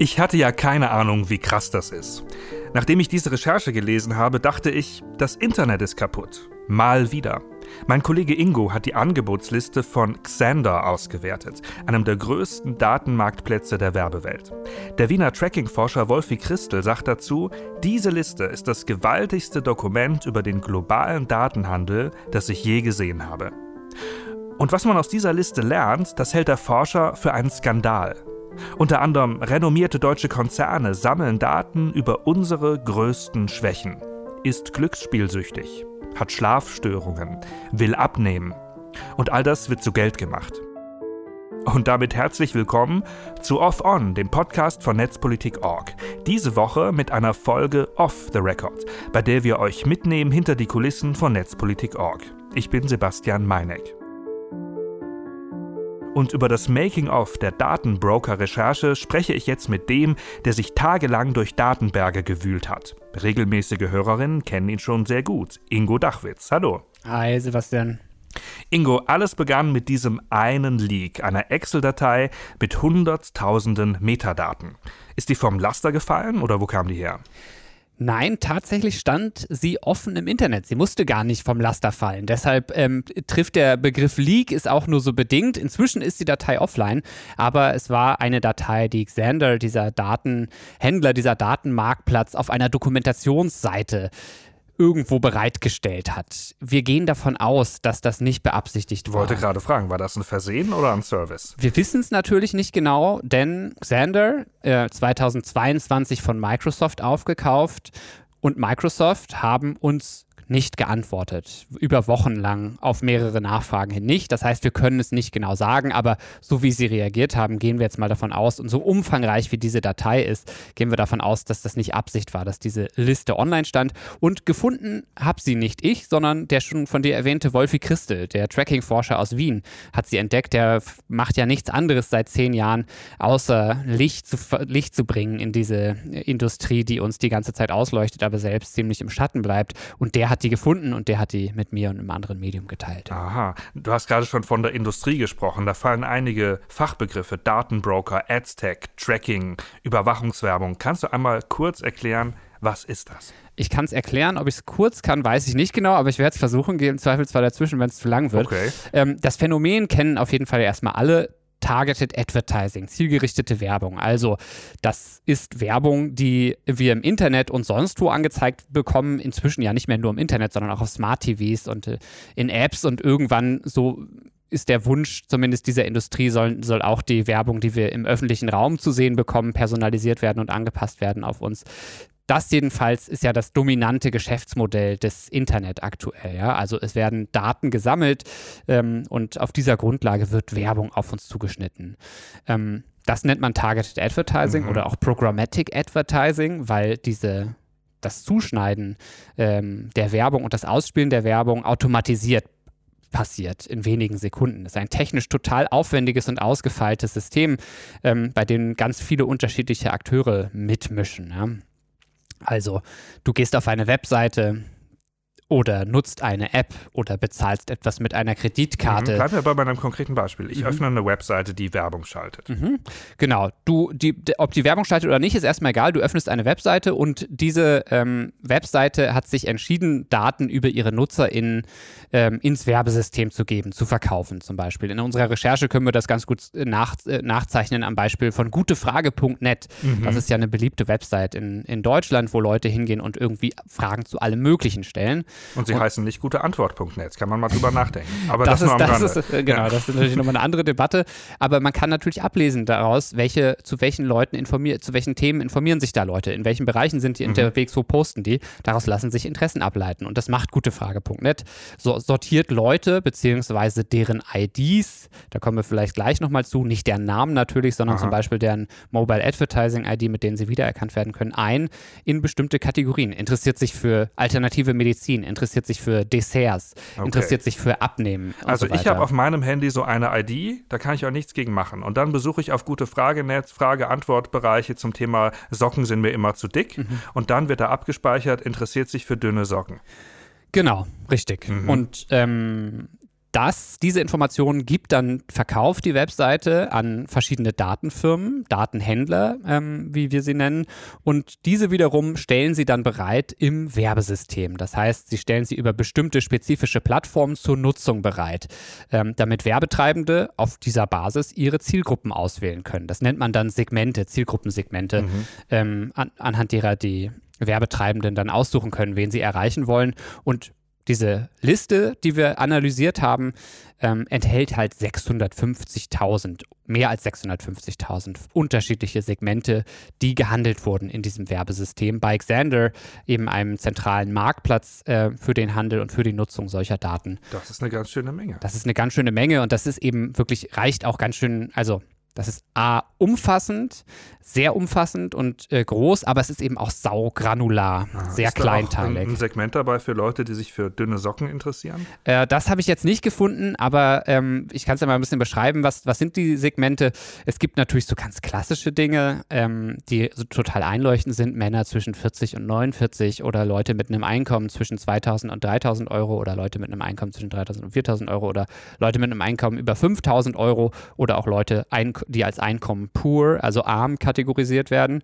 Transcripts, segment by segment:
Ich hatte ja keine Ahnung, wie krass das ist. Nachdem ich diese Recherche gelesen habe, dachte ich, das Internet ist kaputt. Mal wieder. Mein Kollege Ingo hat die Angebotsliste von Xander ausgewertet, einem der größten Datenmarktplätze der Werbewelt. Der Wiener Tracking-Forscher Wolfi Christel sagt dazu, diese Liste ist das gewaltigste Dokument über den globalen Datenhandel, das ich je gesehen habe. Und was man aus dieser Liste lernt, das hält der Forscher für einen Skandal. Unter anderem renommierte deutsche Konzerne sammeln Daten über unsere größten Schwächen. Ist glücksspielsüchtig, hat Schlafstörungen, will abnehmen. Und all das wird zu Geld gemacht. Und damit herzlich willkommen zu Off On, dem Podcast von Netzpolitik.org. Diese Woche mit einer Folge Off the Record, bei der wir euch mitnehmen hinter die Kulissen von Netzpolitik.org. Ich bin Sebastian Meineck. Und über das Making-of der Datenbroker-Recherche spreche ich jetzt mit dem, der sich tagelang durch Datenberge gewühlt hat. Regelmäßige Hörerinnen kennen ihn schon sehr gut. Ingo Dachwitz. Hallo. Hi, Sebastian. Ingo, alles begann mit diesem einen Leak, einer Excel-Datei mit hunderttausenden Metadaten. Ist die vom Laster gefallen oder wo kam die her? Nein, tatsächlich stand sie offen im Internet. Sie musste gar nicht vom Laster fallen. Deshalb ähm, trifft der Begriff Leak ist auch nur so bedingt. Inzwischen ist die Datei offline, aber es war eine Datei, die Xander, dieser Datenhändler, dieser Datenmarktplatz, auf einer Dokumentationsseite irgendwo bereitgestellt hat. Wir gehen davon aus, dass das nicht beabsichtigt war. Ich wollte gerade fragen, war das ein Versehen oder ein Service? Wir wissen es natürlich nicht genau, denn Xander, äh, 2022 von Microsoft aufgekauft, und Microsoft haben uns nicht geantwortet. Über Wochen lang auf mehrere Nachfragen hin nicht. Das heißt, wir können es nicht genau sagen, aber so wie sie reagiert haben, gehen wir jetzt mal davon aus, und so umfangreich wie diese Datei ist, gehen wir davon aus, dass das nicht Absicht war, dass diese Liste online stand. Und gefunden habe sie nicht ich, sondern der schon von dir erwähnte Wolfi Christel, der Tracking-Forscher aus Wien, hat sie entdeckt. Der macht ja nichts anderes seit zehn Jahren, außer Licht zu, Licht zu bringen in diese Industrie, die uns die ganze Zeit ausleuchtet, aber selbst ziemlich im Schatten bleibt. Und der hat hat die gefunden und der hat die mit mir und einem anderen Medium geteilt. Aha, du hast gerade schon von der Industrie gesprochen. Da fallen einige Fachbegriffe, Datenbroker, Adstech, Tracking, Überwachungswerbung. Kannst du einmal kurz erklären, was ist das? Ich kann es erklären, ob ich es kurz kann, weiß ich nicht genau, aber ich werde es versuchen, gehe im Zweifelsfall dazwischen, wenn es zu lang wird. Okay. Ähm, das Phänomen kennen auf jeden Fall erstmal alle. Targeted Advertising, zielgerichtete Werbung. Also das ist Werbung, die wir im Internet und sonst wo angezeigt bekommen, inzwischen ja nicht mehr nur im Internet, sondern auch auf Smart TVs und äh, in Apps und irgendwann so ist der Wunsch zumindest dieser Industrie, soll, soll auch die Werbung, die wir im öffentlichen Raum zu sehen bekommen, personalisiert werden und angepasst werden auf uns. Das jedenfalls ist ja das dominante Geschäftsmodell des Internet aktuell. Ja? Also es werden Daten gesammelt ähm, und auf dieser Grundlage wird Werbung auf uns zugeschnitten. Ähm, das nennt man Targeted Advertising mhm. oder auch Programmatic Advertising, weil diese das Zuschneiden ähm, der Werbung und das Ausspielen der Werbung automatisiert passiert in wenigen Sekunden. Das ist ein technisch total aufwendiges und ausgefeiltes System, ähm, bei dem ganz viele unterschiedliche Akteure mitmischen. Ja? Also, du gehst auf eine Webseite, oder nutzt eine App oder bezahlst etwas mit einer Kreditkarte. Mhm, bleiben wir bei meinem konkreten Beispiel. Ich mhm. öffne eine Webseite, die Werbung schaltet. Mhm. Genau. Du, die, ob die Werbung schaltet oder nicht, ist erstmal egal. Du öffnest eine Webseite und diese ähm, Webseite hat sich entschieden, Daten über ihre Nutzer in, ähm, ins Werbesystem zu geben, zu verkaufen zum Beispiel. In unserer Recherche können wir das ganz gut äh, nach, äh, nachzeichnen am Beispiel von gutefrage.net. Mhm. Das ist ja eine beliebte Website in, in Deutschland, wo Leute hingehen und irgendwie Fragen zu allem Möglichen stellen. Und sie und heißen nicht guteantwort.net, kann man mal drüber nachdenken. Aber das, das, ist, das ist, äh, genau, ja. das ist natürlich nochmal eine andere Debatte. Aber man kann natürlich ablesen daraus, welche, zu welchen Leuten informiert, zu welchen Themen informieren sich da Leute, in welchen Bereichen sind die mhm. unterwegs, wo posten die. Daraus lassen sich Interessen ableiten. Und das macht gutefrage.net. So sortiert Leute beziehungsweise deren IDs, da kommen wir vielleicht gleich nochmal zu, nicht deren Namen natürlich, sondern Aha. zum Beispiel deren Mobile Advertising ID, mit denen sie wiedererkannt werden können, ein in bestimmte Kategorien. Interessiert sich für alternative Medizin, interessiert sich für Desserts, okay. interessiert sich für Abnehmen. also so ich habe auf meinem Handy so eine ID, da kann ich auch nichts gegen machen. Und dann besuche ich auf gute Fragenetz, Frage-Antwort-Bereiche zum Thema Socken sind mir immer zu dick. Mhm. Und dann wird da abgespeichert, interessiert sich für dünne Socken. Genau, richtig. Mhm. Und ähm, das, diese Informationen gibt dann, verkauft die Webseite an verschiedene Datenfirmen, Datenhändler, ähm, wie wir sie nennen. Und diese wiederum stellen sie dann bereit im Werbesystem. Das heißt, sie stellen sie über bestimmte spezifische Plattformen zur Nutzung bereit, ähm, damit Werbetreibende auf dieser Basis ihre Zielgruppen auswählen können. Das nennt man dann Segmente, Zielgruppensegmente, mhm. ähm, an, anhand derer die Werbetreibenden dann aussuchen können, wen sie erreichen wollen. Und diese Liste, die wir analysiert haben, ähm, enthält halt 650.000, mehr als 650.000 unterschiedliche Segmente, die gehandelt wurden in diesem Werbesystem bei Xander, eben einem zentralen Marktplatz äh, für den Handel und für die Nutzung solcher Daten. Das ist eine ganz schöne Menge. Das ist eine ganz schöne Menge und das ist eben wirklich, reicht auch ganz schön, also das ist A, umfassend, sehr umfassend und äh, groß, aber es ist eben auch saugranular, ah, sehr ist kleinteilig. Da auch ein, ein Segment dabei für Leute, die sich für dünne Socken interessieren? Äh, das habe ich jetzt nicht gefunden, aber ähm, ich kann es ja mal ein bisschen beschreiben. Was, was sind die Segmente? Es gibt natürlich so ganz klassische Dinge, ähm, die so total einleuchtend sind. Männer zwischen 40 und 49 oder Leute mit einem Einkommen zwischen 2000 und 3000 Euro oder Leute mit einem Einkommen zwischen 3000 und 4000 Euro oder Leute mit einem Einkommen über 5000 Euro oder auch Leute, die als Einkommen poor, also arm kategorisiert werden.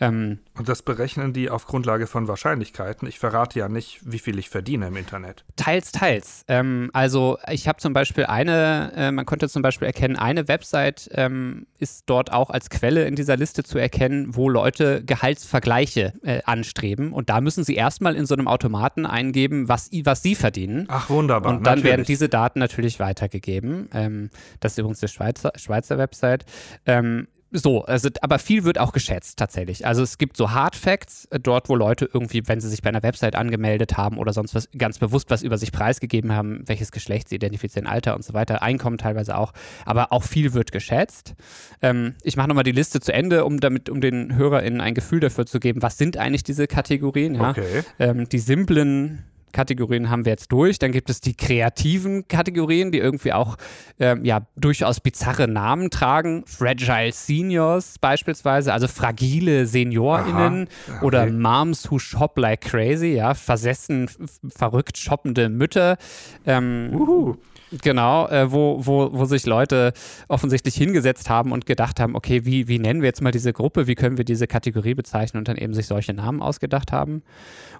Ähm, und das berechnen die auf Grundlage von Wahrscheinlichkeiten. Ich verrate ja nicht, wie viel ich verdiene im Internet. Teils, teils. Ähm, also ich habe zum Beispiel eine, äh, man konnte zum Beispiel erkennen, eine Website ähm, ist dort auch als Quelle in dieser Liste zu erkennen, wo Leute Gehaltsvergleiche äh, anstreben. Und da müssen sie erstmal in so einem Automaten eingeben, was, was sie verdienen. Ach, wunderbar. Und dann natürlich. werden diese Daten natürlich weitergegeben. Ähm, das ist übrigens die Schweizer, Schweizer Website. Ähm, so, also, aber viel wird auch geschätzt tatsächlich. Also es gibt so Hard Facts, äh, dort wo Leute irgendwie, wenn sie sich bei einer Website angemeldet haben oder sonst was, ganz bewusst was über sich preisgegeben haben, welches Geschlecht sie identifizieren, Alter und so weiter, Einkommen teilweise auch, aber auch viel wird geschätzt. Ähm, ich mache nochmal die Liste zu Ende, um damit, um den HörerInnen ein Gefühl dafür zu geben, was sind eigentlich diese Kategorien, ja? Okay. Ähm, die simplen Kategorien haben wir jetzt durch. Dann gibt es die kreativen Kategorien, die irgendwie auch ähm, ja, durchaus bizarre Namen tragen. Fragile Seniors beispielsweise, also fragile SeniorInnen Aha, okay. oder Moms who shop like crazy, ja, versessen, verrückt shoppende Mütter. Ähm, Uhu. Genau, äh, wo, wo, wo sich Leute offensichtlich hingesetzt haben und gedacht haben, okay, wie, wie nennen wir jetzt mal diese Gruppe, wie können wir diese Kategorie bezeichnen und dann eben sich solche Namen ausgedacht haben.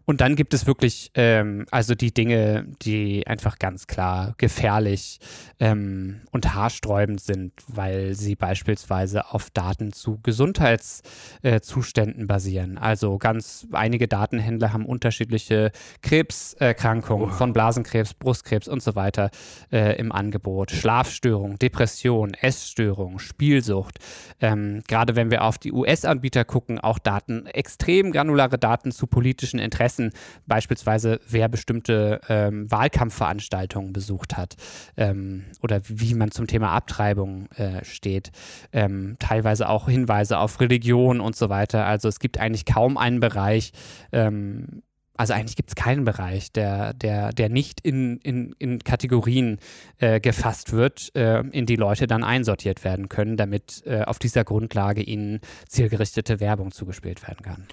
Und dann gibt es wirklich, ähm, also die Dinge, die einfach ganz klar gefährlich ähm, und haarsträubend sind, weil sie beispielsweise auf Daten zu Gesundheitszuständen äh, basieren. Also ganz einige Datenhändler haben unterschiedliche Krebserkrankungen oh. von Blasenkrebs, Brustkrebs und so weiter äh, im Angebot. Schlafstörungen, Depression, Essstörungen, Spielsucht. Ähm, gerade wenn wir auf die US-Anbieter gucken, auch Daten, extrem granulare Daten zu politischen Interessen beispielsweise, wer bestimmte ähm, Wahlkampfveranstaltungen besucht hat ähm, oder wie man zum Thema Abtreibung äh, steht. Ähm, teilweise auch Hinweise auf Religion und so weiter. Also es gibt eigentlich kaum einen Bereich, ähm, also eigentlich gibt es keinen Bereich, der, der, der nicht in, in, in Kategorien äh, gefasst wird, äh, in die Leute dann einsortiert werden können, damit äh, auf dieser Grundlage ihnen zielgerichtete Werbung zugespielt werden kann.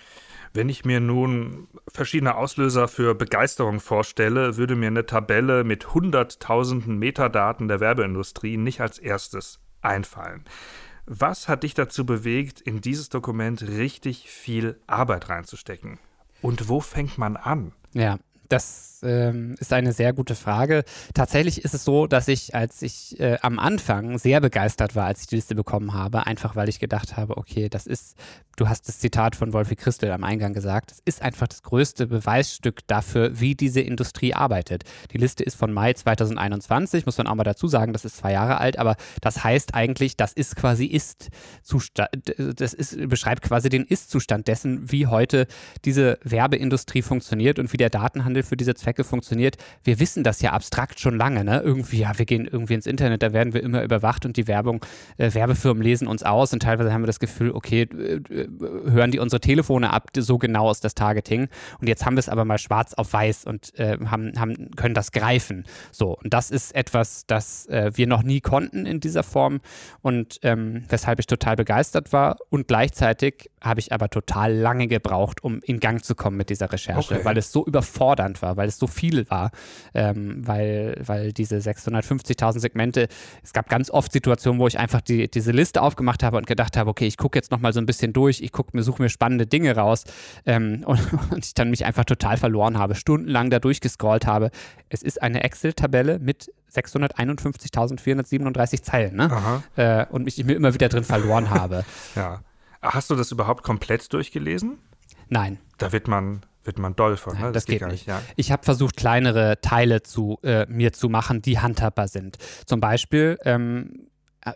Wenn ich mir nun verschiedene Auslöser für Begeisterung vorstelle, würde mir eine Tabelle mit hunderttausenden Metadaten der Werbeindustrie nicht als erstes einfallen. Was hat dich dazu bewegt, in dieses Dokument richtig viel Arbeit reinzustecken? Und wo fängt man an? Ja, das ähm, ist eine sehr gute Frage. Tatsächlich ist es so, dass ich, als ich äh, am Anfang sehr begeistert war, als ich die Liste bekommen habe, einfach weil ich gedacht habe, okay, das ist, du hast das Zitat von Wolfi Christel am Eingang gesagt, es ist einfach das größte Beweisstück dafür, wie diese Industrie arbeitet. Die Liste ist von Mai 2021, muss man auch mal dazu sagen, das ist zwei Jahre alt, aber das heißt eigentlich, das ist quasi Ist-Zustand, das ist, beschreibt quasi den Ist-Zustand dessen, wie heute diese Werbeindustrie funktioniert und wie der Datenhandel für diese Zwecke funktioniert. Wir wissen das ja abstrakt schon lange, ne? Irgendwie, ja, wir gehen irgendwie ins Internet, da werden wir immer überwacht und die Werbung, äh, Werbefirmen lesen uns aus und teilweise haben wir das Gefühl, okay, äh, hören die unsere Telefone ab, so genau ist das Targeting. Und jetzt haben wir es aber mal schwarz auf weiß und äh, haben, haben, können das greifen. So, und das ist etwas, das äh, wir noch nie konnten in dieser Form und ähm, weshalb ich total begeistert war. Und gleichzeitig habe ich aber total lange gebraucht, um in Gang zu kommen mit dieser Recherche, okay. weil es so überfordernd Aufwand war, weil es so viel war, ähm, weil, weil diese 650.000 Segmente, es gab ganz oft Situationen, wo ich einfach die, diese Liste aufgemacht habe und gedacht habe, okay, ich gucke jetzt nochmal so ein bisschen durch, ich gucke mir, suche mir spannende Dinge raus ähm, und, und ich dann mich einfach total verloren habe, stundenlang da durchgescrollt habe. Es ist eine Excel-Tabelle mit 651.437 Zeilen, ne? Äh, und mich immer wieder drin verloren habe. ja. Hast du das überhaupt komplett durchgelesen? Nein. Da wird man wird man doll von. Ne? das, das, geht, geht nicht. Ja. Ich habe versucht, kleinere Teile zu äh, mir zu machen, die handhabbar sind. Zum Beispiel ähm, äh,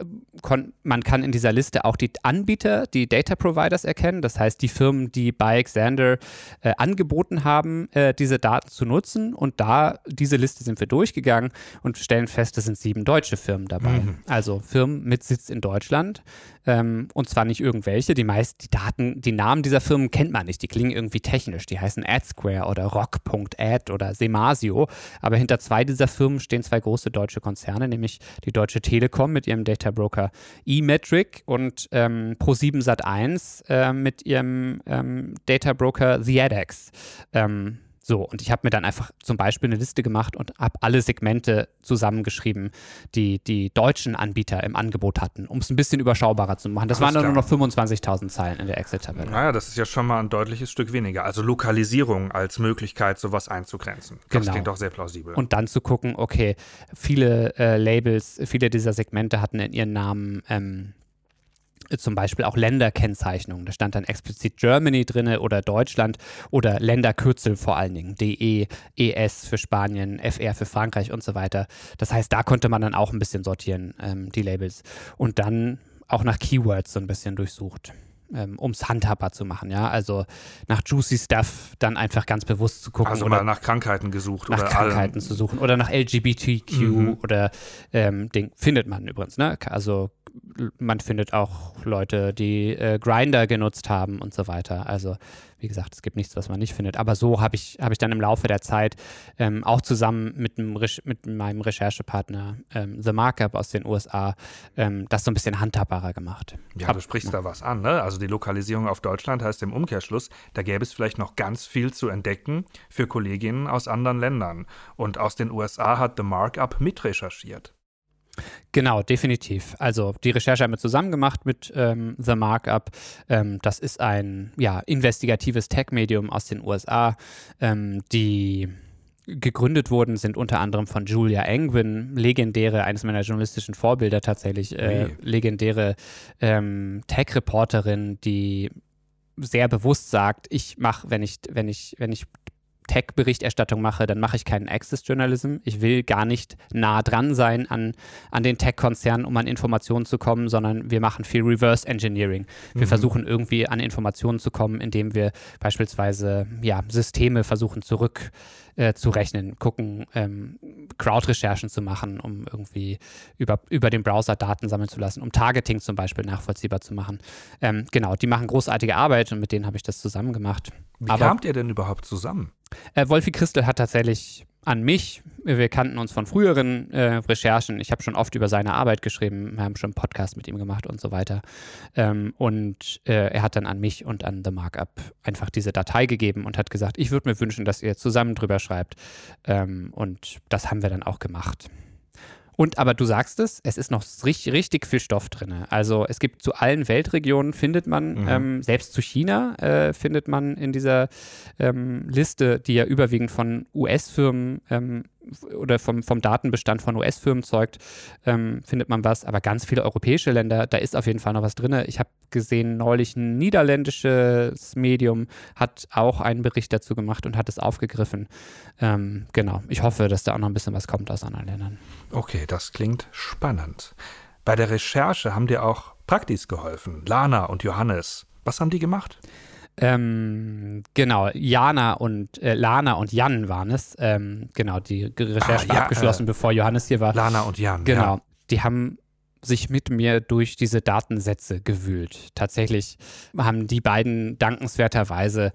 man kann in dieser Liste auch die Anbieter, die Data Providers erkennen, das heißt die Firmen, die bei Xander äh, angeboten haben, äh, diese Daten zu nutzen. Und da, diese Liste sind wir durchgegangen und stellen fest, es sind sieben deutsche Firmen dabei. Mhm. Also Firmen mit Sitz in Deutschland. Ähm, und zwar nicht irgendwelche. Die meisten, die Daten, die Namen dieser Firmen kennt man nicht. Die klingen irgendwie technisch. Die heißen AdSquare oder Rock.ad oder Semasio. Aber hinter zwei dieser Firmen stehen zwei große deutsche Konzerne, nämlich die Deutsche Telekom mit ihrem Data Broker eMetric und ähm, Pro7 Sat1 äh, mit ihrem ähm, Data Broker TheAdex. Ähm, so, und ich habe mir dann einfach zum Beispiel eine Liste gemacht und habe alle Segmente zusammengeschrieben, die die deutschen Anbieter im Angebot hatten, um es ein bisschen überschaubarer zu machen. Das Alles waren dann nur noch 25.000 Zeilen in der Excel-Tabelle. Naja, das ist ja schon mal ein deutliches Stück weniger. Also Lokalisierung als Möglichkeit, sowas einzugrenzen. Das genau. klingt doch sehr plausibel. Und dann zu gucken, okay, viele äh, Labels, viele dieser Segmente hatten in ihren Namen ähm, zum Beispiel auch Länderkennzeichnungen. Da stand dann explizit Germany drin oder Deutschland oder Länderkürzel vor allen Dingen. DE, ES für Spanien, FR für Frankreich und so weiter. Das heißt, da konnte man dann auch ein bisschen sortieren, ähm, die Labels. Und dann auch nach Keywords so ein bisschen durchsucht. Ähm, um es handhabbar zu machen, ja. Also nach Juicy Stuff dann einfach ganz bewusst zu gucken. Also mal nach Krankheiten gesucht nach oder Krankheiten allem. zu suchen oder nach LGBTQ mhm. oder ähm, Ding findet man übrigens, ne? Also man findet auch Leute, die äh, Grinder genutzt haben und so weiter. Also wie gesagt, es gibt nichts, was man nicht findet. Aber so habe ich, hab ich dann im Laufe der Zeit ähm, auch zusammen mit, einem mit meinem Recherchepartner ähm, The Markup aus den USA ähm, das so ein bisschen handhabbarer gemacht. Ja, du sprichst ja. da was an. Ne? Also die Lokalisierung auf Deutschland heißt im Umkehrschluss, da gäbe es vielleicht noch ganz viel zu entdecken für Kolleginnen aus anderen Ländern. Und aus den USA hat The Markup mitrecherchiert. Genau, definitiv. Also die Recherche haben wir zusammen gemacht mit ähm, The Markup. Ähm, das ist ein ja, investigatives Tech-Medium aus den USA, ähm, die gegründet wurden, sind unter anderem von Julia Engwin, legendäre, eines meiner journalistischen Vorbilder tatsächlich, äh, legendäre ähm, Tech-Reporterin, die sehr bewusst sagt, ich mache, wenn ich, wenn ich, wenn ich Tech-Berichterstattung mache, dann mache ich keinen Access-Journalism. Ich will gar nicht nah dran sein an, an den Tech-Konzernen, um an Informationen zu kommen, sondern wir machen viel Reverse-Engineering. Wir mhm. versuchen irgendwie an Informationen zu kommen, indem wir beispielsweise ja, Systeme versuchen zurück äh, zu rechnen, gucken, ähm, Crowd-Recherchen zu machen, um irgendwie über, über den Browser Daten sammeln zu lassen, um Targeting zum Beispiel nachvollziehbar zu machen. Ähm, genau, die machen großartige Arbeit und mit denen habe ich das zusammen gemacht. Wie Aber, kamt ihr denn überhaupt zusammen? Äh, Wolfi Christel hat tatsächlich an mich. Wir kannten uns von früheren äh, Recherchen. Ich habe schon oft über seine Arbeit geschrieben. Wir haben schon einen Podcast mit ihm gemacht und so weiter. Ähm, und äh, er hat dann an mich und an The Markup einfach diese Datei gegeben und hat gesagt, ich würde mir wünschen, dass ihr zusammen drüber schreibt. Ähm, und das haben wir dann auch gemacht. Und aber du sagst es, es ist noch richtig, richtig viel Stoff drin. Also es gibt zu allen Weltregionen findet man, mhm. ähm, selbst zu China äh, findet man in dieser ähm, Liste, die ja überwiegend von US-Firmen ähm, oder vom, vom Datenbestand von US-Firmen zeugt, ähm, findet man was. Aber ganz viele europäische Länder, da ist auf jeden Fall noch was drin. Ich habe gesehen, neulich ein niederländisches Medium hat auch einen Bericht dazu gemacht und hat es aufgegriffen. Ähm, genau. Ich hoffe, dass da auch noch ein bisschen was kommt aus anderen Ländern. Okay, das klingt spannend. Bei der Recherche haben dir auch Praktis geholfen, Lana und Johannes. Was haben die gemacht? Ähm, genau, Jana und äh, Lana und Jan waren es. Ähm, genau, die Recherche ah, war ja, abgeschlossen, äh, bevor Johannes hier war. Lana und Jan. Genau. Ja. Die haben sich mit mir durch diese Datensätze gewühlt. Tatsächlich haben die beiden dankenswerterweise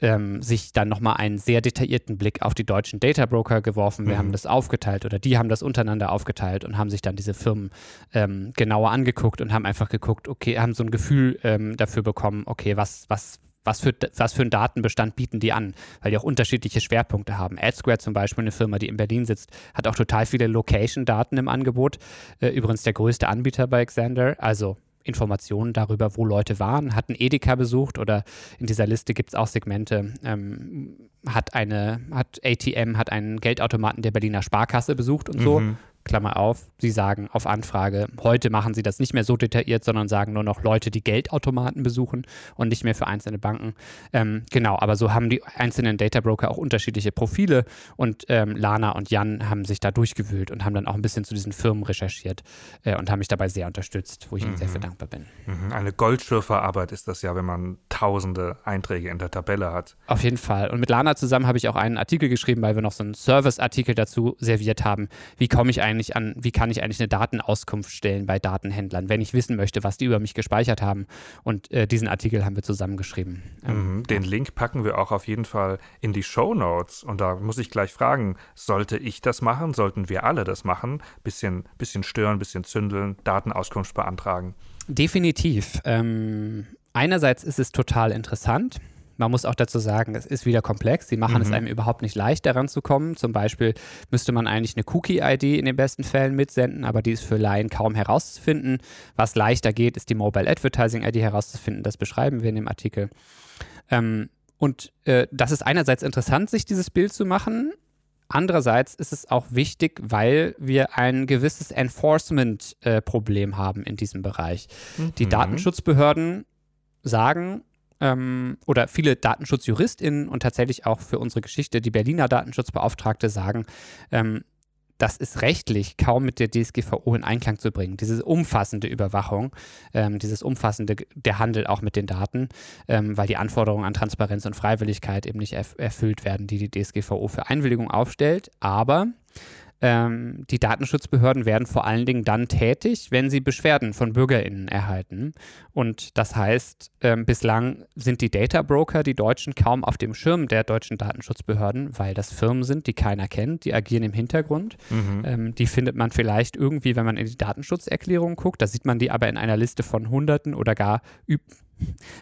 ähm, sich dann nochmal einen sehr detaillierten Blick auf die deutschen Data Broker geworfen. Wir mhm. haben das aufgeteilt oder die haben das untereinander aufgeteilt und haben sich dann diese Firmen ähm, genauer angeguckt und haben einfach geguckt, okay, haben so ein Gefühl ähm, dafür bekommen, okay, was, was was für, was für einen Datenbestand bieten die an, weil die auch unterschiedliche Schwerpunkte haben. AdSquare zum Beispiel, eine Firma, die in Berlin sitzt, hat auch total viele Location-Daten im Angebot. Äh, übrigens der größte Anbieter bei Xander, also Informationen darüber, wo Leute waren, hatten Edeka besucht oder in dieser Liste gibt es auch Segmente, ähm, hat eine, hat ATM, hat einen Geldautomaten der Berliner Sparkasse besucht und so. Mhm. Klammer auf, sie sagen auf Anfrage, heute machen sie das nicht mehr so detailliert, sondern sagen nur noch Leute, die Geldautomaten besuchen und nicht mehr für einzelne Banken. Ähm, genau, aber so haben die einzelnen Data Broker auch unterschiedliche Profile und ähm, Lana und Jan haben sich da durchgewühlt und haben dann auch ein bisschen zu diesen Firmen recherchiert äh, und haben mich dabei sehr unterstützt, wo ich ihnen sehr für mhm. dankbar bin. Mhm. Eine Goldschürferarbeit ist das ja, wenn man tausende Einträge in der Tabelle hat. Auf jeden Fall. Und mit Lana zusammen habe ich auch einen Artikel geschrieben, weil wir noch so einen Service-Artikel dazu serviert haben. Wie komme ich eigentlich eigentlich an, wie kann ich eigentlich eine Datenauskunft stellen bei Datenhändlern, wenn ich wissen möchte, was die über mich gespeichert haben. Und äh, diesen Artikel haben wir zusammengeschrieben. Ähm, mhm, den Link packen wir auch auf jeden Fall in die Show Notes. Und da muss ich gleich fragen, sollte ich das machen? Sollten wir alle das machen? Bisschen, bisschen stören, bisschen zündeln, Datenauskunft beantragen. Definitiv. Ähm, einerseits ist es total interessant. Man muss auch dazu sagen, es ist wieder komplex. Sie machen mhm. es einem überhaupt nicht leicht, daran zu kommen. Zum Beispiel müsste man eigentlich eine Cookie-ID in den besten Fällen mitsenden, aber die ist für Laien kaum herauszufinden. Was leichter geht, ist die Mobile Advertising ID herauszufinden. Das beschreiben wir in dem Artikel. Ähm, und äh, das ist einerseits interessant, sich dieses Bild zu machen. Andererseits ist es auch wichtig, weil wir ein gewisses Enforcement-Problem äh, haben in diesem Bereich. Mhm. Die Datenschutzbehörden sagen, ähm, oder viele DatenschutzjuristInnen und tatsächlich auch für unsere Geschichte die Berliner Datenschutzbeauftragte sagen, ähm, das ist rechtlich kaum mit der DSGVO in Einklang zu bringen. Diese umfassende Überwachung, ähm, dieses umfassende, der Handel auch mit den Daten, ähm, weil die Anforderungen an Transparenz und Freiwilligkeit eben nicht erf erfüllt werden, die die DSGVO für Einwilligung aufstellt. Aber ähm, die Datenschutzbehörden werden vor allen Dingen dann tätig, wenn sie Beschwerden von BürgerInnen erhalten. Und das heißt, ähm, bislang sind die Data Broker, die Deutschen, kaum auf dem Schirm der deutschen Datenschutzbehörden, weil das Firmen sind, die keiner kennt, die agieren im Hintergrund. Mhm. Ähm, die findet man vielleicht irgendwie, wenn man in die Datenschutzerklärung guckt. Da sieht man die aber in einer Liste von Hunderten oder gar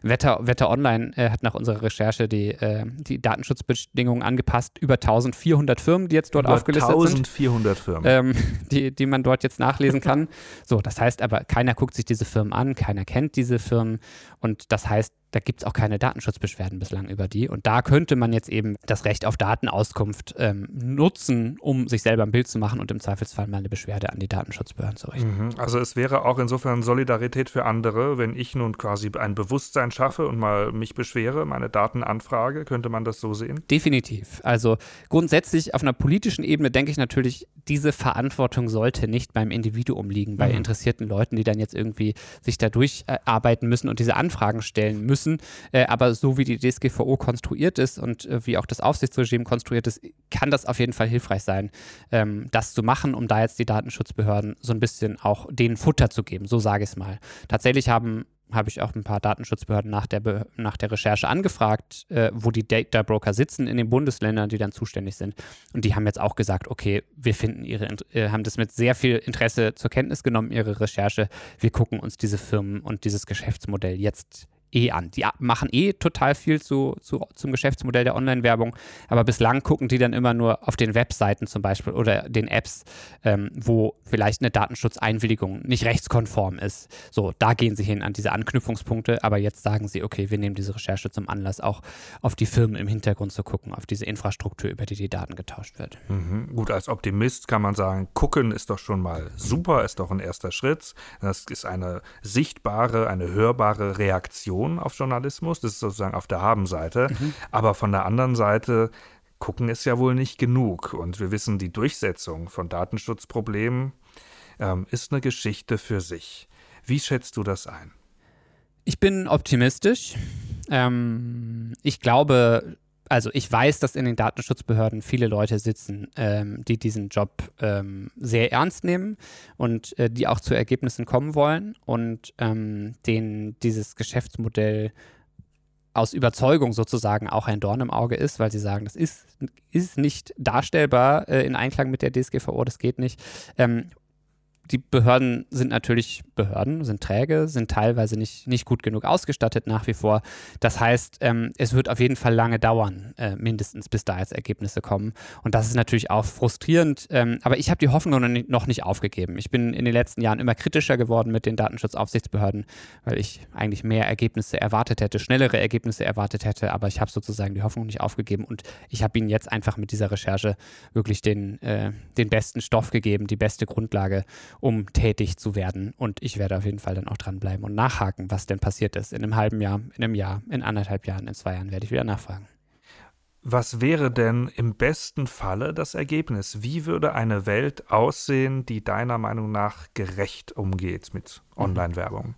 Wetter, Wetter Online äh, hat nach unserer Recherche die, äh, die Datenschutzbedingungen angepasst. Über 1400 Firmen, die jetzt dort Über aufgelistet 1400 sind. 1400 Firmen. Ähm, die, die man dort jetzt nachlesen kann. so, das heißt aber, keiner guckt sich diese Firmen an, keiner kennt diese Firmen. Und das heißt, da gibt es auch keine Datenschutzbeschwerden bislang über die. Und da könnte man jetzt eben das Recht auf Datenauskunft ähm, nutzen, um sich selber ein Bild zu machen und im Zweifelsfall mal eine Beschwerde an die Datenschutzbehörden zu richten. Mhm. Also es wäre auch insofern Solidarität für andere, wenn ich nun quasi ein Bewusstsein schaffe und mal mich beschwere, meine Daten anfrage, könnte man das so sehen? Definitiv. Also grundsätzlich auf einer politischen Ebene denke ich natürlich, diese Verantwortung sollte nicht beim Individuum liegen, bei mhm. interessierten Leuten, die dann jetzt irgendwie sich da durcharbeiten müssen und diese Anfragen stellen müssen müssen. Äh, aber so wie die DSGVO konstruiert ist und äh, wie auch das Aufsichtsregime konstruiert ist, kann das auf jeden Fall hilfreich sein, ähm, das zu machen, um da jetzt die Datenschutzbehörden so ein bisschen auch denen Futter zu geben, so sage ich es mal. Tatsächlich haben habe ich auch ein paar Datenschutzbehörden nach der, Be nach der Recherche angefragt, äh, wo die Data Broker sitzen in den Bundesländern, die dann zuständig sind. Und die haben jetzt auch gesagt, okay, wir finden ihre, äh, haben das mit sehr viel Interesse zur Kenntnis genommen, ihre Recherche. Wir gucken uns diese Firmen und dieses Geschäftsmodell jetzt eh an. Die machen eh total viel zu, zu, zum Geschäftsmodell der Online-Werbung, aber bislang gucken die dann immer nur auf den Webseiten zum Beispiel oder den Apps, ähm, wo vielleicht eine Datenschutzeinwilligung nicht rechtskonform ist. So, da gehen sie hin an diese Anknüpfungspunkte, aber jetzt sagen sie, okay, wir nehmen diese Recherche zum Anlass, auch auf die Firmen im Hintergrund zu gucken, auf diese Infrastruktur, über die die Daten getauscht wird. Mhm. Gut, als Optimist kann man sagen, gucken ist doch schon mal super, ist doch ein erster Schritt. Das ist eine sichtbare, eine hörbare Reaktion Reaktion auf Journalismus. Das ist sozusagen auf der Habenseite. Mhm. Aber von der anderen Seite gucken ist ja wohl nicht genug. Und wir wissen, die Durchsetzung von Datenschutzproblemen ähm, ist eine Geschichte für sich. Wie schätzt du das ein? Ich bin optimistisch. Ähm, ich glaube, also ich weiß, dass in den Datenschutzbehörden viele Leute sitzen, ähm, die diesen Job ähm, sehr ernst nehmen und äh, die auch zu Ergebnissen kommen wollen und ähm, denen dieses Geschäftsmodell aus Überzeugung sozusagen auch ein Dorn im Auge ist, weil sie sagen, das ist, ist nicht darstellbar äh, in Einklang mit der DSGVO, das geht nicht. Ähm, die Behörden sind natürlich Behörden, sind träge, sind teilweise nicht, nicht gut genug ausgestattet nach wie vor. Das heißt, ähm, es wird auf jeden Fall lange dauern, äh, mindestens bis da jetzt Ergebnisse kommen. Und das ist natürlich auch frustrierend. Ähm, aber ich habe die Hoffnung noch nicht, noch nicht aufgegeben. Ich bin in den letzten Jahren immer kritischer geworden mit den Datenschutzaufsichtsbehörden, weil ich eigentlich mehr Ergebnisse erwartet hätte, schnellere Ergebnisse erwartet hätte. Aber ich habe sozusagen die Hoffnung nicht aufgegeben. Und ich habe ihnen jetzt einfach mit dieser Recherche wirklich den, äh, den besten Stoff gegeben, die beste Grundlage, um tätig zu werden. Und ich werde auf jeden Fall dann auch dranbleiben und nachhaken, was denn passiert ist. In einem halben Jahr, in einem Jahr, in anderthalb Jahren, in zwei Jahren werde ich wieder nachfragen. Was wäre denn im besten Falle das Ergebnis? Wie würde eine Welt aussehen, die deiner Meinung nach gerecht umgeht mit mhm. Online-Werbung?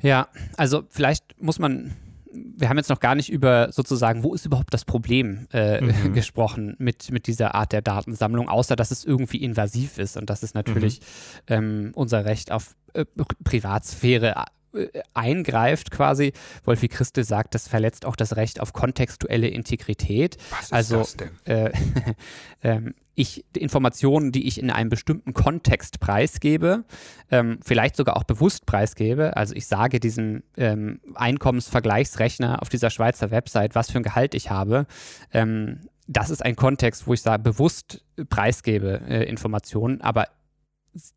Ja, also vielleicht muss man wir haben jetzt noch gar nicht über sozusagen, wo ist überhaupt das Problem äh, mhm. gesprochen mit, mit dieser Art der Datensammlung, außer dass es irgendwie invasiv ist und dass es natürlich mhm. ähm, unser Recht auf äh, Privatsphäre äh, eingreift quasi. Wolfi Christel sagt, das verletzt auch das Recht auf kontextuelle Integrität. Was ist also, das denn? Äh, ähm, ich Informationen, die ich in einem bestimmten Kontext preisgebe, ähm, vielleicht sogar auch bewusst preisgebe. Also ich sage diesem ähm, Einkommensvergleichsrechner auf dieser Schweizer Website, was für ein Gehalt ich habe. Ähm, das ist ein Kontext, wo ich sage, bewusst preisgebe äh, Informationen, aber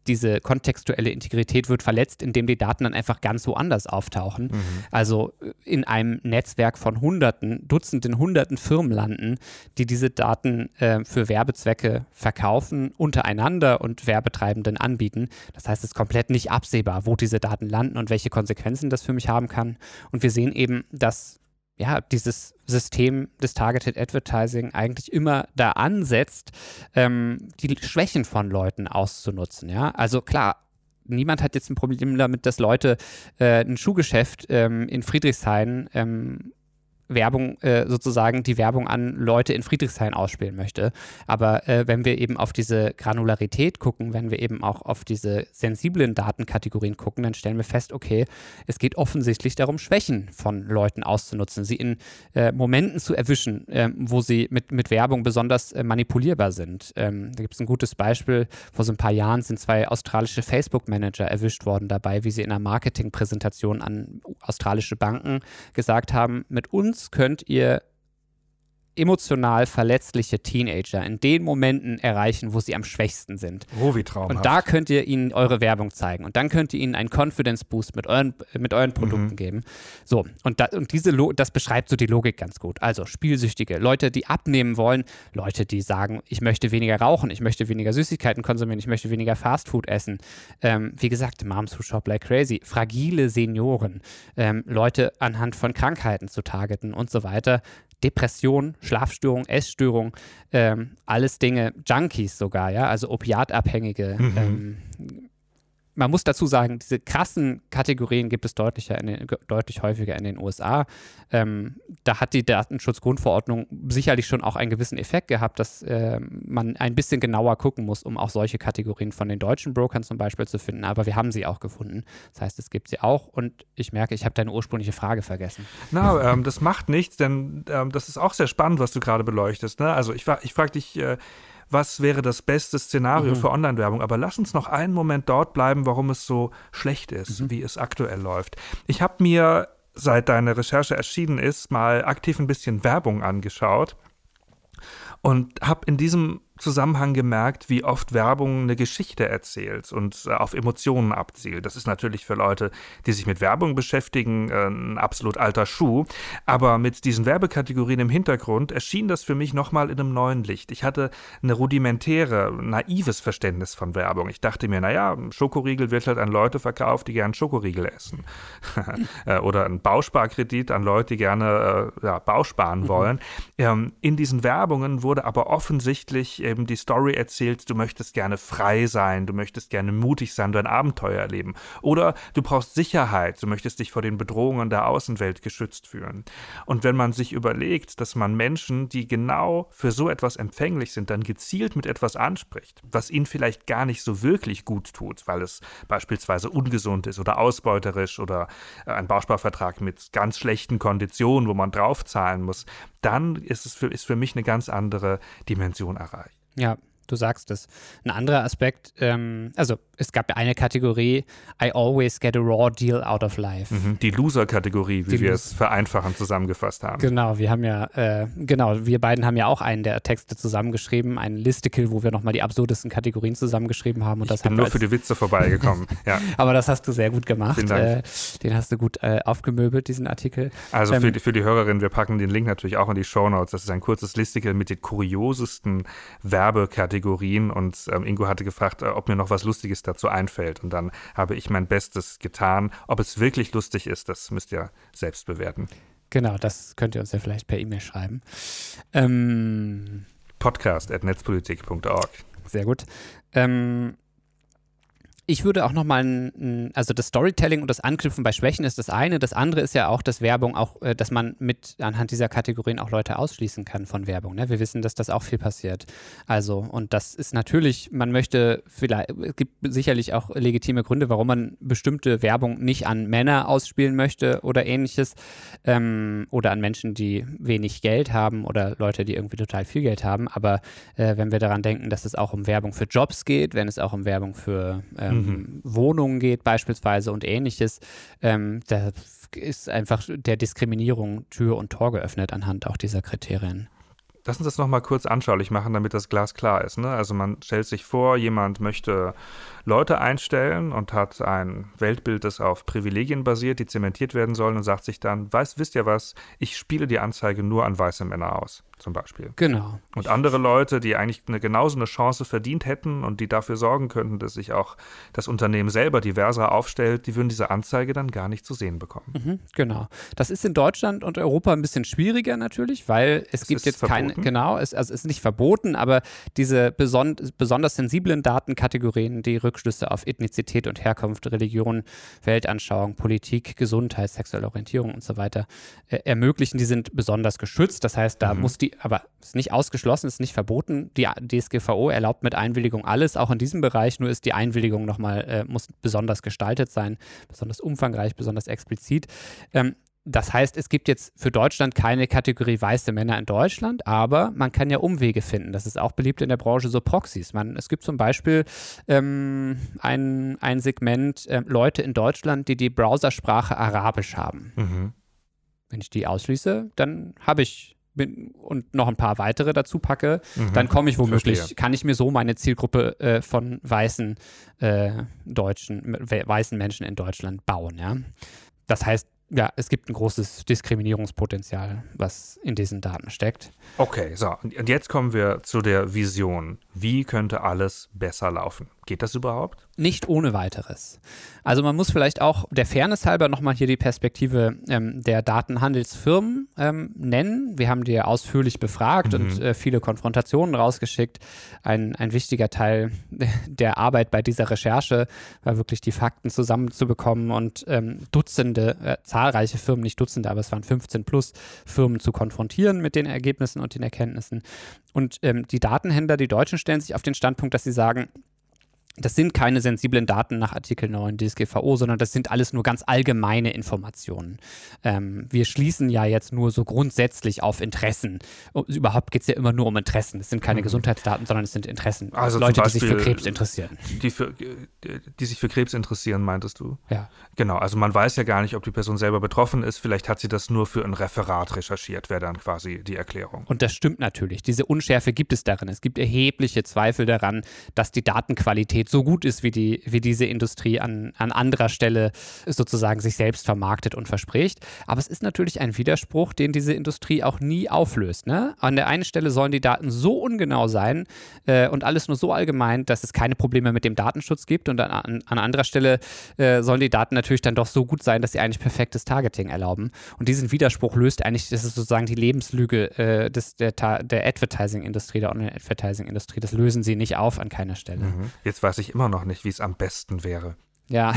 diese kontextuelle Integrität wird verletzt, indem die Daten dann einfach ganz woanders auftauchen. Mhm. Also äh, in einem Netzwerk von Hunderten, Dutzenden, Hunderten Firmen landen, die diese Daten äh, für Werbezwecke verkaufen, untereinander und Werbetreibenden anbieten. Das heißt, es ist komplett nicht absehbar, wo diese Daten landen und welche Konsequenzen das für mich haben kann. Und wir sehen eben, dass ja, dieses System des Targeted Advertising eigentlich immer da ansetzt, ähm, die Schwächen von Leuten auszunutzen. Ja, also klar, niemand hat jetzt ein Problem damit, dass Leute äh, ein Schuhgeschäft ähm, in Friedrichshain ähm, Werbung äh, sozusagen die Werbung an Leute in Friedrichshain ausspielen möchte. Aber äh, wenn wir eben auf diese Granularität gucken, wenn wir eben auch auf diese sensiblen Datenkategorien gucken, dann stellen wir fest, okay, es geht offensichtlich darum, Schwächen von Leuten auszunutzen, sie in äh, Momenten zu erwischen, ähm, wo sie mit, mit Werbung besonders äh, manipulierbar sind. Ähm, da gibt es ein gutes Beispiel. Vor so ein paar Jahren sind zwei australische Facebook-Manager erwischt worden dabei, wie sie in einer Marketingpräsentation an australische Banken gesagt haben, mit uns könnt ihr emotional verletzliche Teenager in den Momenten erreichen, wo sie am schwächsten sind. Oh, wie traumhaft. Und da könnt ihr ihnen eure Werbung zeigen. Und dann könnt ihr ihnen einen Confidence Boost mit euren, mit euren Produkten mhm. geben. So, und, da, und diese das beschreibt so die Logik ganz gut. Also Spielsüchtige, Leute, die abnehmen wollen, Leute, die sagen, ich möchte weniger rauchen, ich möchte weniger Süßigkeiten konsumieren, ich möchte weniger Fastfood essen. Ähm, wie gesagt, Moms who shop like crazy. Fragile Senioren, ähm, Leute anhand von Krankheiten zu targeten und so weiter. Depression, Schlafstörung, Essstörung, ähm, alles Dinge, Junkies sogar, ja, also Opiatabhängige, mhm. ähm, man muss dazu sagen, diese krassen Kategorien gibt es deutlicher den, deutlich häufiger in den USA. Ähm, da hat die Datenschutzgrundverordnung sicherlich schon auch einen gewissen Effekt gehabt, dass äh, man ein bisschen genauer gucken muss, um auch solche Kategorien von den deutschen Brokern zum Beispiel zu finden. Aber wir haben sie auch gefunden. Das heißt, es gibt sie auch. Und ich merke, ich habe deine ursprüngliche Frage vergessen. Na, ähm, das macht nichts, denn ähm, das ist auch sehr spannend, was du gerade beleuchtest. Ne? Also ich, ich frage dich. Äh, was wäre das beste Szenario mhm. für Online-Werbung. Aber lass uns noch einen Moment dort bleiben, warum es so schlecht ist, mhm. wie es aktuell läuft. Ich habe mir, seit deine Recherche erschienen ist, mal aktiv ein bisschen Werbung angeschaut und habe in diesem Zusammenhang gemerkt, wie oft Werbung eine Geschichte erzählt und äh, auf Emotionen abzielt. Das ist natürlich für Leute, die sich mit Werbung beschäftigen, äh, ein absolut alter Schuh. Aber mit diesen Werbekategorien im Hintergrund erschien das für mich nochmal in einem neuen Licht. Ich hatte eine rudimentäre, naives Verständnis von Werbung. Ich dachte mir, naja, Schokoriegel wird halt an Leute verkauft, die gern Schokoriegel essen. Äh, oder ein Bausparkredit an Leute, die gerne ja, Bausparen mhm. wollen. Mhm. in diesen Werbungen wurde aber offensichtlich eben die Story erzählt, du möchtest gerne frei sein, du möchtest gerne mutig sein, du ein Abenteuer erleben. Oder du brauchst Sicherheit, du möchtest dich vor den Bedrohungen der Außenwelt geschützt fühlen. Und wenn man sich überlegt, dass man Menschen, die genau für so etwas empfänglich sind, dann gezielt mit etwas anspricht, was ihnen vielleicht gar nicht so wirklich gut tut, weil es beispielsweise ungesund ist oder ausbeuterisch oder äh, ein Bausparvertrag mit ganz schlechten Konditionen, wo man draufzahlen muss, dann ist es für, ist für mich eine ganz andere Dimension erreicht. Ja, du sagst es. Ein anderer Aspekt, ähm, also es gab ja eine Kategorie, I always get a raw deal out of life. Mhm, die Loser-Kategorie, wie die wir es vereinfachend zusammengefasst haben. Genau, wir haben ja, äh, genau, wir beiden haben ja auch einen der Texte zusammengeschrieben, einen Listicle, wo wir nochmal die absurdesten Kategorien zusammengeschrieben haben. Und ich das bin nur für die Witze vorbeigekommen, ja. Aber das hast du sehr gut gemacht. Vielen Dank. Äh, den hast du gut äh, aufgemöbelt, diesen Artikel. Also ähm, für, die, für die Hörerin, wir packen den Link natürlich auch in die Show Notes. Das ist ein kurzes Listicle mit den kuriosesten Werbekategorien und ähm, Ingo hatte gefragt, äh, ob mir noch was Lustiges dazu einfällt. Und dann habe ich mein Bestes getan. Ob es wirklich lustig ist, das müsst ihr selbst bewerten. Genau, das könnt ihr uns ja vielleicht per E-Mail schreiben. Ähm, Podcast at netzpolitik.org. Sehr gut. Ähm, ich würde auch nochmal, also das Storytelling und das Anknüpfen bei Schwächen ist das eine. Das andere ist ja auch, dass Werbung auch, äh, dass man mit anhand dieser Kategorien auch Leute ausschließen kann von Werbung. Ne? Wir wissen, dass das auch viel passiert. Also, und das ist natürlich, man möchte vielleicht, es gibt sicherlich auch legitime Gründe, warum man bestimmte Werbung nicht an Männer ausspielen möchte oder ähnliches. Ähm, oder an Menschen, die wenig Geld haben oder Leute, die irgendwie total viel Geld haben. Aber äh, wenn wir daran denken, dass es auch um Werbung für Jobs geht, wenn es auch um Werbung für ähm, mhm. Wohnungen geht beispielsweise und ähnliches, ähm, da ist einfach der Diskriminierung Tür und Tor geöffnet anhand auch dieser Kriterien. Lass uns das nochmal kurz anschaulich machen, damit das Glas klar ist. Ne? Also man stellt sich vor, jemand möchte Leute einstellen und hat ein Weltbild, das auf Privilegien basiert, die zementiert werden sollen und sagt sich dann, weiß, wisst ihr was, ich spiele die Anzeige nur an weiße Männer aus zum Beispiel. Genau. Und andere Leute, die eigentlich eine, genauso eine Chance verdient hätten und die dafür sorgen könnten, dass sich auch das Unternehmen selber diverser aufstellt, die würden diese Anzeige dann gar nicht zu sehen bekommen. Mhm, genau. Das ist in Deutschland und Europa ein bisschen schwieriger natürlich, weil es, es gibt jetzt keine, genau, es, also es ist nicht verboten, aber diese beson besonders sensiblen Datenkategorien, die Rückschlüsse auf Ethnizität und Herkunft, Religion, Weltanschauung, Politik, Gesundheit, sexuelle Orientierung und so weiter äh, ermöglichen, die sind besonders geschützt. Das heißt, da mhm. muss die aber ist nicht ausgeschlossen, ist nicht verboten. Die DSGVO erlaubt mit Einwilligung alles, auch in diesem Bereich, nur ist die Einwilligung nochmal, äh, muss besonders gestaltet sein, besonders umfangreich, besonders explizit. Ähm, das heißt, es gibt jetzt für Deutschland keine Kategorie weiße Männer in Deutschland, aber man kann ja Umwege finden. Das ist auch beliebt in der Branche, so Proxys. Man, es gibt zum Beispiel ähm, ein, ein Segment äh, Leute in Deutschland, die die Browsersprache Arabisch haben. Mhm. Wenn ich die ausschließe, dann habe ich und noch ein paar weitere dazu packe, mhm. dann komme ich womöglich, Verstehe. kann ich mir so meine Zielgruppe äh, von weißen äh, Deutschen, weißen Menschen in Deutschland bauen, ja. Das heißt, ja, es gibt ein großes Diskriminierungspotenzial, was in diesen Daten steckt. Okay, so, und jetzt kommen wir zu der Vision. Wie könnte alles besser laufen? Geht das überhaupt? Nicht ohne weiteres. Also man muss vielleicht auch der Fairness halber nochmal hier die Perspektive ähm, der Datenhandelsfirmen ähm, nennen. Wir haben die ja ausführlich befragt mhm. und äh, viele Konfrontationen rausgeschickt. Ein, ein wichtiger Teil der Arbeit bei dieser Recherche war wirklich die Fakten zusammenzubekommen und ähm, Dutzende, äh, zahlreiche Firmen, nicht Dutzende, aber es waren 15 plus Firmen zu konfrontieren mit den Ergebnissen und den Erkenntnissen. Und ähm, die Datenhändler, die Deutschen, stellen sich auf den Standpunkt, dass sie sagen, das sind keine sensiblen Daten nach Artikel 9 DSGVO, sondern das sind alles nur ganz allgemeine Informationen. Ähm, wir schließen ja jetzt nur so grundsätzlich auf Interessen. Überhaupt geht es ja immer nur um Interessen. Es sind keine mhm. Gesundheitsdaten, sondern es sind Interessen. Also Leute, Beispiel, die sich für Krebs interessieren. Die, für, die sich für Krebs interessieren, meintest du? Ja. Genau, also man weiß ja gar nicht, ob die Person selber betroffen ist. Vielleicht hat sie das nur für ein Referat recherchiert, wäre dann quasi die Erklärung. Und das stimmt natürlich. Diese Unschärfe gibt es darin. Es gibt erhebliche Zweifel daran, dass die Datenqualität Qualität so gut ist, wie, die, wie diese Industrie an, an anderer Stelle sozusagen sich selbst vermarktet und verspricht. Aber es ist natürlich ein Widerspruch, den diese Industrie auch nie auflöst. Ne? An der einen Stelle sollen die Daten so ungenau sein äh, und alles nur so allgemein, dass es keine Probleme mit dem Datenschutz gibt. Und an, an, an anderer Stelle äh, sollen die Daten natürlich dann doch so gut sein, dass sie eigentlich perfektes Targeting erlauben. Und diesen Widerspruch löst eigentlich, das ist sozusagen die Lebenslüge äh, des, der, der Advertising-Industrie, der Online-Advertising-Industrie. Das lösen sie nicht auf an keiner Stelle. Mhm. Jetzt war weiß ich immer noch nicht, wie es am besten wäre. Ja,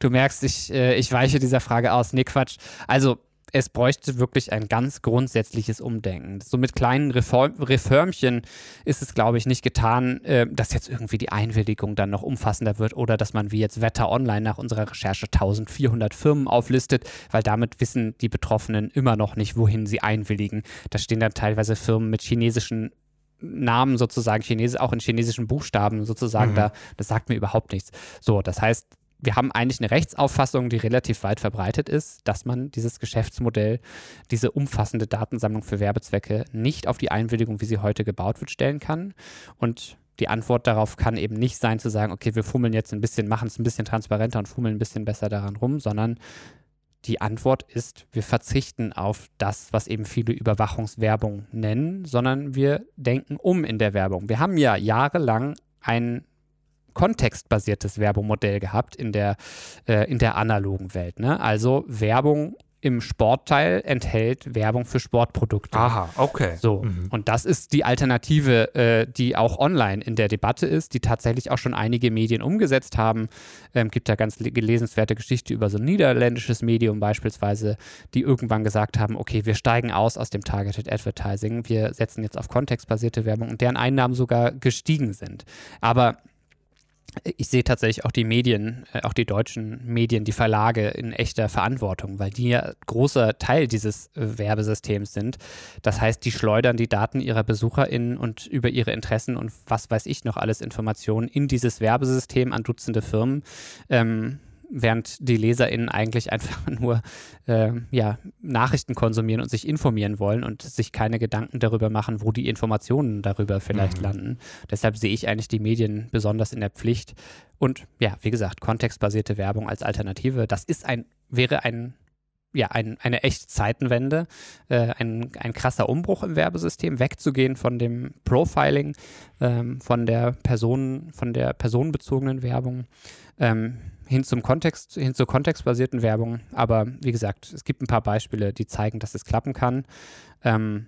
du merkst, ich, äh, ich weiche dieser Frage aus. Nee, Quatsch. Also, es bräuchte wirklich ein ganz grundsätzliches Umdenken. So mit kleinen Reform Reformchen ist es, glaube ich, nicht getan, äh, dass jetzt irgendwie die Einwilligung dann noch umfassender wird oder dass man wie jetzt Wetter Online nach unserer Recherche 1400 Firmen auflistet, weil damit wissen die Betroffenen immer noch nicht, wohin sie einwilligen. Da stehen dann teilweise Firmen mit chinesischen Namen sozusagen, Chinesisch, auch in chinesischen Buchstaben sozusagen, mhm. da, das sagt mir überhaupt nichts. So, das heißt, wir haben eigentlich eine Rechtsauffassung, die relativ weit verbreitet ist, dass man dieses Geschäftsmodell, diese umfassende Datensammlung für Werbezwecke nicht auf die Einwilligung, wie sie heute gebaut wird, stellen kann. Und die Antwort darauf kann eben nicht sein zu sagen, okay, wir fummeln jetzt ein bisschen, machen es ein bisschen transparenter und fummeln ein bisschen besser daran rum, sondern die Antwort ist, wir verzichten auf das, was eben viele Überwachungswerbung nennen, sondern wir denken um in der Werbung. Wir haben ja jahrelang ein kontextbasiertes Werbemodell gehabt in der, äh, in der analogen Welt. Ne? Also Werbung im Sportteil enthält Werbung für Sportprodukte. Aha, okay. So, mhm. und das ist die Alternative, äh, die auch online in der Debatte ist, die tatsächlich auch schon einige Medien umgesetzt haben. Ähm, gibt da ganz gelesenswerte Geschichte über so ein niederländisches Medium beispielsweise, die irgendwann gesagt haben, okay, wir steigen aus aus dem Targeted Advertising, wir setzen jetzt auf kontextbasierte Werbung und deren Einnahmen sogar gestiegen sind. Aber ich sehe tatsächlich auch die Medien, äh, auch die deutschen Medien, die Verlage in echter Verantwortung, weil die ja großer Teil dieses äh, Werbesystems sind. Das heißt, die schleudern die Daten ihrer BesucherInnen und über ihre Interessen und was weiß ich noch alles Informationen in dieses Werbesystem an Dutzende Firmen. Ähm, während die LeserInnen eigentlich einfach nur äh, ja, Nachrichten konsumieren und sich informieren wollen und sich keine Gedanken darüber machen, wo die Informationen darüber vielleicht mhm. landen. Deshalb sehe ich eigentlich die Medien besonders in der Pflicht. Und ja, wie gesagt, kontextbasierte Werbung als Alternative, das ist ein, wäre ein ja, ein, eine echte Zeitenwende, äh, ein, ein krasser Umbruch im Werbesystem, wegzugehen von dem Profiling, ähm, von der Person, von der personenbezogenen Werbung ähm, hin zum Kontext, hin zur kontextbasierten Werbung. Aber wie gesagt, es gibt ein paar Beispiele, die zeigen, dass es klappen kann. Ähm,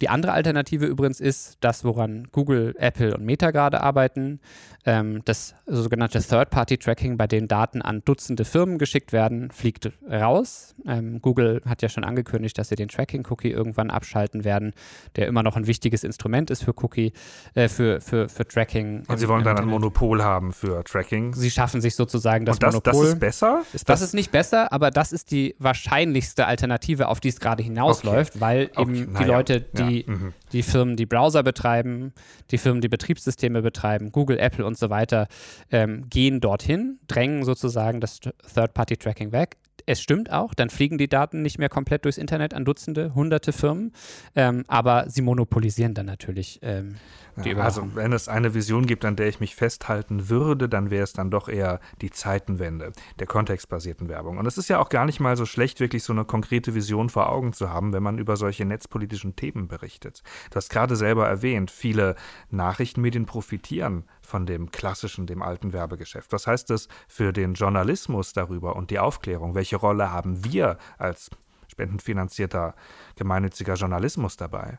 die andere Alternative übrigens ist das, woran Google, Apple und Meta gerade arbeiten, ähm, das sogenannte Third-Party-Tracking, bei dem Daten an Dutzende Firmen geschickt werden, fliegt raus. Ähm, Google hat ja schon angekündigt, dass sie den Tracking-Cookie irgendwann abschalten werden, der immer noch ein wichtiges Instrument ist für Cookie, äh, für, für, für Tracking. Und sie wollen dann ein Monopol haben für Tracking. Sie schaffen sich sozusagen das, und das Monopol. Das ist besser? Ist das, das, ist nicht besser, aber das ist die wahrscheinlichste Alternative, auf die es gerade hinausläuft, okay. weil eben okay. die naja. Leute, die die, mhm. die Firmen, die Browser betreiben, die Firmen, die Betriebssysteme betreiben, Google, Apple und so weiter, ähm, gehen dorthin, drängen sozusagen das Third-Party-Tracking weg. Es stimmt auch, dann fliegen die Daten nicht mehr komplett durchs Internet an Dutzende, hunderte Firmen, ähm, aber sie monopolisieren dann natürlich ähm, die ja, Also wenn es eine Vision gibt, an der ich mich festhalten würde, dann wäre es dann doch eher die Zeitenwende der kontextbasierten Werbung. Und es ist ja auch gar nicht mal so schlecht, wirklich so eine konkrete Vision vor Augen zu haben, wenn man über solche netzpolitischen Themen berichtet. Du hast gerade selber erwähnt, viele Nachrichtenmedien profitieren von dem klassischen, dem alten Werbegeschäft. Was heißt das für den Journalismus darüber und die Aufklärung? Welche Rolle haben wir als spendenfinanzierter gemeinnütziger Journalismus dabei?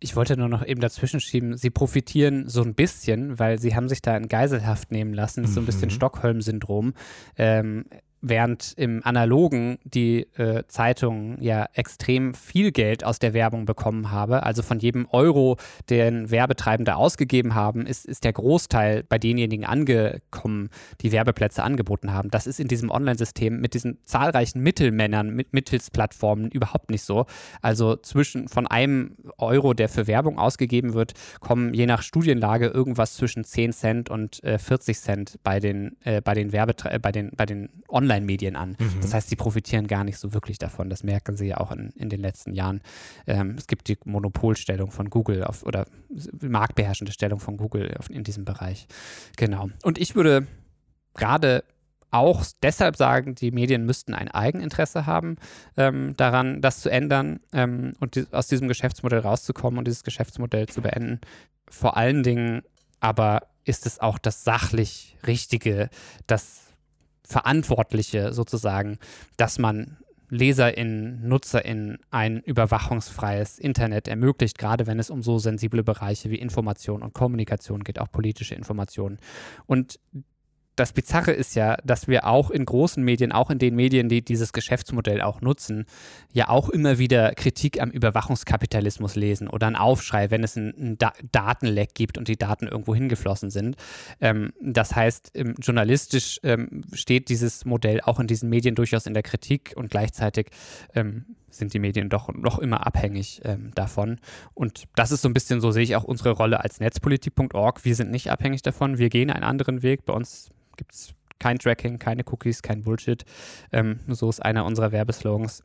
Ich wollte nur noch eben dazwischen schieben, sie profitieren so ein bisschen, weil sie haben sich da in Geiselhaft nehmen lassen, das ist so ein bisschen mhm. Stockholm-Syndrom. Ähm, während im Analogen die äh, Zeitungen ja extrem viel Geld aus der Werbung bekommen habe, also von jedem Euro, den Werbetreibende ausgegeben haben, ist, ist der Großteil bei denjenigen angekommen, die Werbeplätze angeboten haben. Das ist in diesem Online-System mit diesen zahlreichen Mittelmännern, mit Mittelsplattformen überhaupt nicht so. Also zwischen von einem Euro, der für Werbung ausgegeben wird, kommen je nach Studienlage irgendwas zwischen 10 Cent und äh, 40 Cent bei den, äh, bei den Werbetre bei den, bei den Online- Online-Medien an. Mhm. Das heißt, sie profitieren gar nicht so wirklich davon. Das merken sie ja auch in, in den letzten Jahren. Ähm, es gibt die Monopolstellung von Google auf, oder marktbeherrschende Stellung von Google auf, in diesem Bereich. Genau. Und ich würde gerade auch deshalb sagen, die Medien müssten ein Eigeninteresse haben, ähm, daran, das zu ändern ähm, und die, aus diesem Geschäftsmodell rauszukommen und dieses Geschäftsmodell zu beenden. Vor allen Dingen aber ist es auch das sachlich Richtige, das Verantwortliche sozusagen, dass man LeserInnen, NutzerInnen ein überwachungsfreies Internet ermöglicht, gerade wenn es um so sensible Bereiche wie Information und Kommunikation geht, auch politische Informationen. Und das Bizarre ist ja, dass wir auch in großen Medien, auch in den Medien, die dieses Geschäftsmodell auch nutzen, ja auch immer wieder Kritik am Überwachungskapitalismus lesen oder einen Aufschrei, wenn es einen da Datenleck gibt und die Daten irgendwo hingeflossen sind. Ähm, das heißt, journalistisch ähm, steht dieses Modell auch in diesen Medien durchaus in der Kritik und gleichzeitig ähm, sind die Medien doch noch immer abhängig ähm, davon. Und das ist so ein bisschen, so sehe ich auch unsere Rolle als Netzpolitik.org. Wir sind nicht abhängig davon, wir gehen einen anderen Weg. Bei uns gibt es kein Tracking, keine Cookies, kein Bullshit. Ähm, so ist einer unserer Werbeslogans.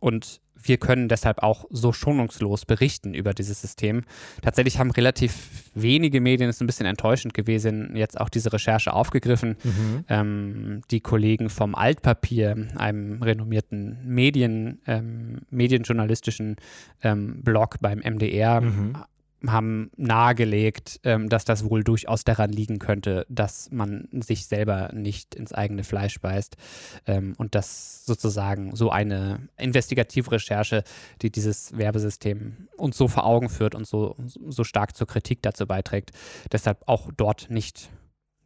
Und wir können deshalb auch so schonungslos berichten über dieses System. Tatsächlich haben relativ wenige Medien, es ist ein bisschen enttäuschend gewesen, jetzt auch diese Recherche aufgegriffen. Mhm. Ähm, die Kollegen vom Altpapier, einem renommierten Medien, ähm, medienjournalistischen ähm, Blog beim MDR, mhm haben nahegelegt, ähm, dass das wohl durchaus daran liegen könnte, dass man sich selber nicht ins eigene Fleisch beißt ähm, und dass sozusagen so eine investigative Recherche, die dieses Werbesystem uns so vor Augen führt und so, so stark zur Kritik dazu beiträgt, deshalb auch dort nicht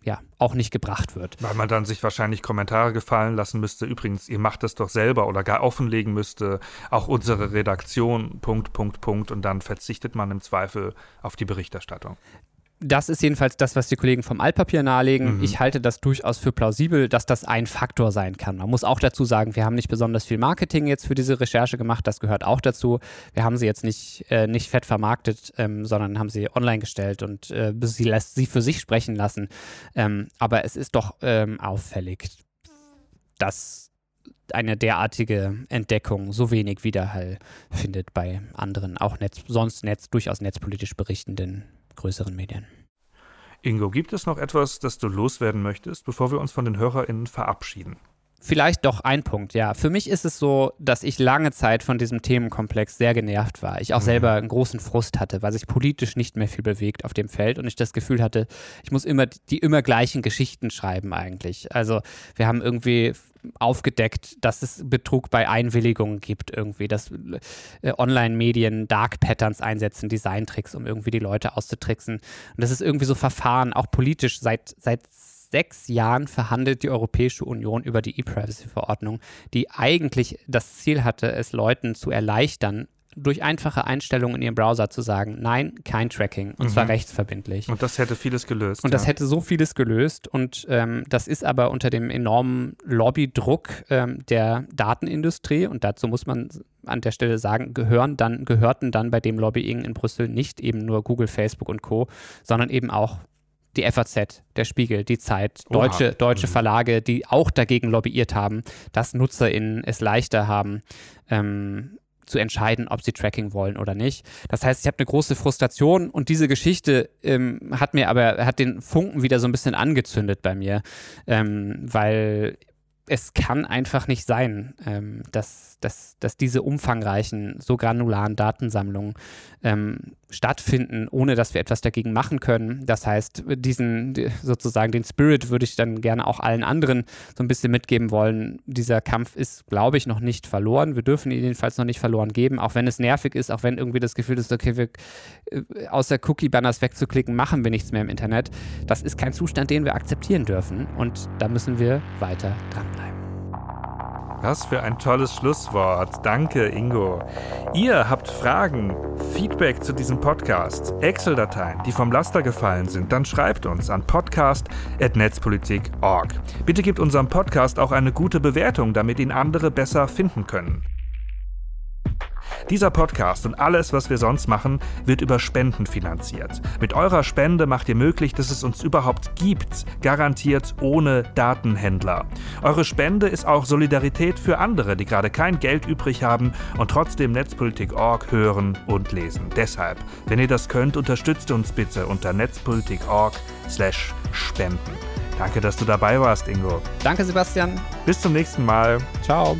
ja, auch nicht gebracht wird. Weil man dann sich wahrscheinlich Kommentare gefallen lassen müsste. Übrigens, ihr macht das doch selber oder gar offenlegen müsste. Auch unsere Redaktion, Punkt, Punkt, Punkt. Und dann verzichtet man im Zweifel auf die Berichterstattung das ist jedenfalls das, was die Kollegen vom Altpapier nahelegen. Mhm. Ich halte das durchaus für plausibel, dass das ein Faktor sein kann. Man muss auch dazu sagen, wir haben nicht besonders viel Marketing jetzt für diese Recherche gemacht. Das gehört auch dazu. Wir haben sie jetzt nicht, äh, nicht fett vermarktet, ähm, sondern haben sie online gestellt und äh, sie lässt sie für sich sprechen lassen. Ähm, aber es ist doch ähm, auffällig, dass eine derartige Entdeckung so wenig Widerhall findet bei anderen, auch Netz, sonst Netz, durchaus netzpolitisch berichtenden größeren Medien. Ingo, gibt es noch etwas, das du loswerden möchtest, bevor wir uns von den HörerInnen verabschieden? Vielleicht doch ein Punkt, ja. Für mich ist es so, dass ich lange Zeit von diesem Themenkomplex sehr genervt war. Ich auch mhm. selber einen großen Frust hatte, weil sich politisch nicht mehr viel bewegt auf dem Feld und ich das Gefühl hatte, ich muss immer die immer gleichen Geschichten schreiben eigentlich. Also wir haben irgendwie aufgedeckt, dass es Betrug bei Einwilligungen gibt, irgendwie, dass äh, Online-Medien Dark Patterns einsetzen, Designtricks, um irgendwie die Leute auszutricksen. Und das ist irgendwie so Verfahren, auch politisch, seit, seit sechs Jahren verhandelt die Europäische Union über die E-Privacy-Verordnung, die eigentlich das Ziel hatte, es Leuten zu erleichtern, durch einfache Einstellungen in ihrem Browser zu sagen, nein, kein Tracking, und mhm. zwar rechtsverbindlich. Und das hätte vieles gelöst. Und ja. das hätte so vieles gelöst. Und ähm, das ist aber unter dem enormen Lobbydruck ähm, der Datenindustrie, und dazu muss man an der Stelle sagen, gehören dann, gehörten dann bei dem Lobbying in Brüssel nicht eben nur Google, Facebook und Co., sondern eben auch die FAZ, der Spiegel, die Zeit, deutsche, deutsche mhm. Verlage, die auch dagegen lobbyiert haben, dass NutzerInnen es leichter haben, ähm, zu entscheiden, ob sie Tracking wollen oder nicht. Das heißt, ich habe eine große Frustration und diese Geschichte ähm, hat mir aber, hat den Funken wieder so ein bisschen angezündet bei mir, ähm, weil es kann einfach nicht sein, ähm, dass, dass, dass diese umfangreichen, so granularen Datensammlungen ähm, stattfinden, ohne dass wir etwas dagegen machen können. Das heißt, diesen sozusagen den Spirit würde ich dann gerne auch allen anderen so ein bisschen mitgeben wollen. Dieser Kampf ist, glaube ich, noch nicht verloren. Wir dürfen ihn jedenfalls noch nicht verloren geben, auch wenn es nervig ist, auch wenn irgendwie das Gefühl ist, okay, wir, äh, außer Cookie-Banners wegzuklicken, machen wir nichts mehr im Internet. Das ist kein Zustand, den wir akzeptieren dürfen und da müssen wir weiter dranbleiben. Was für ein tolles Schlusswort. Danke, Ingo. Ihr habt Fragen, Feedback zu diesem Podcast, Excel-Dateien, die vom Laster gefallen sind, dann schreibt uns an podcast.netzpolitik.org. Bitte gebt unserem Podcast auch eine gute Bewertung, damit ihn andere besser finden können. Dieser Podcast und alles, was wir sonst machen, wird über Spenden finanziert. Mit eurer Spende macht ihr möglich, dass es uns überhaupt gibt, garantiert ohne Datenhändler. Eure Spende ist auch Solidarität für andere, die gerade kein Geld übrig haben und trotzdem Netzpolitik.org hören und lesen. Deshalb, wenn ihr das könnt, unterstützt uns bitte unter netzpolitik.org/spenden. Danke, dass du dabei warst, Ingo. Danke, Sebastian. Bis zum nächsten Mal. Ciao.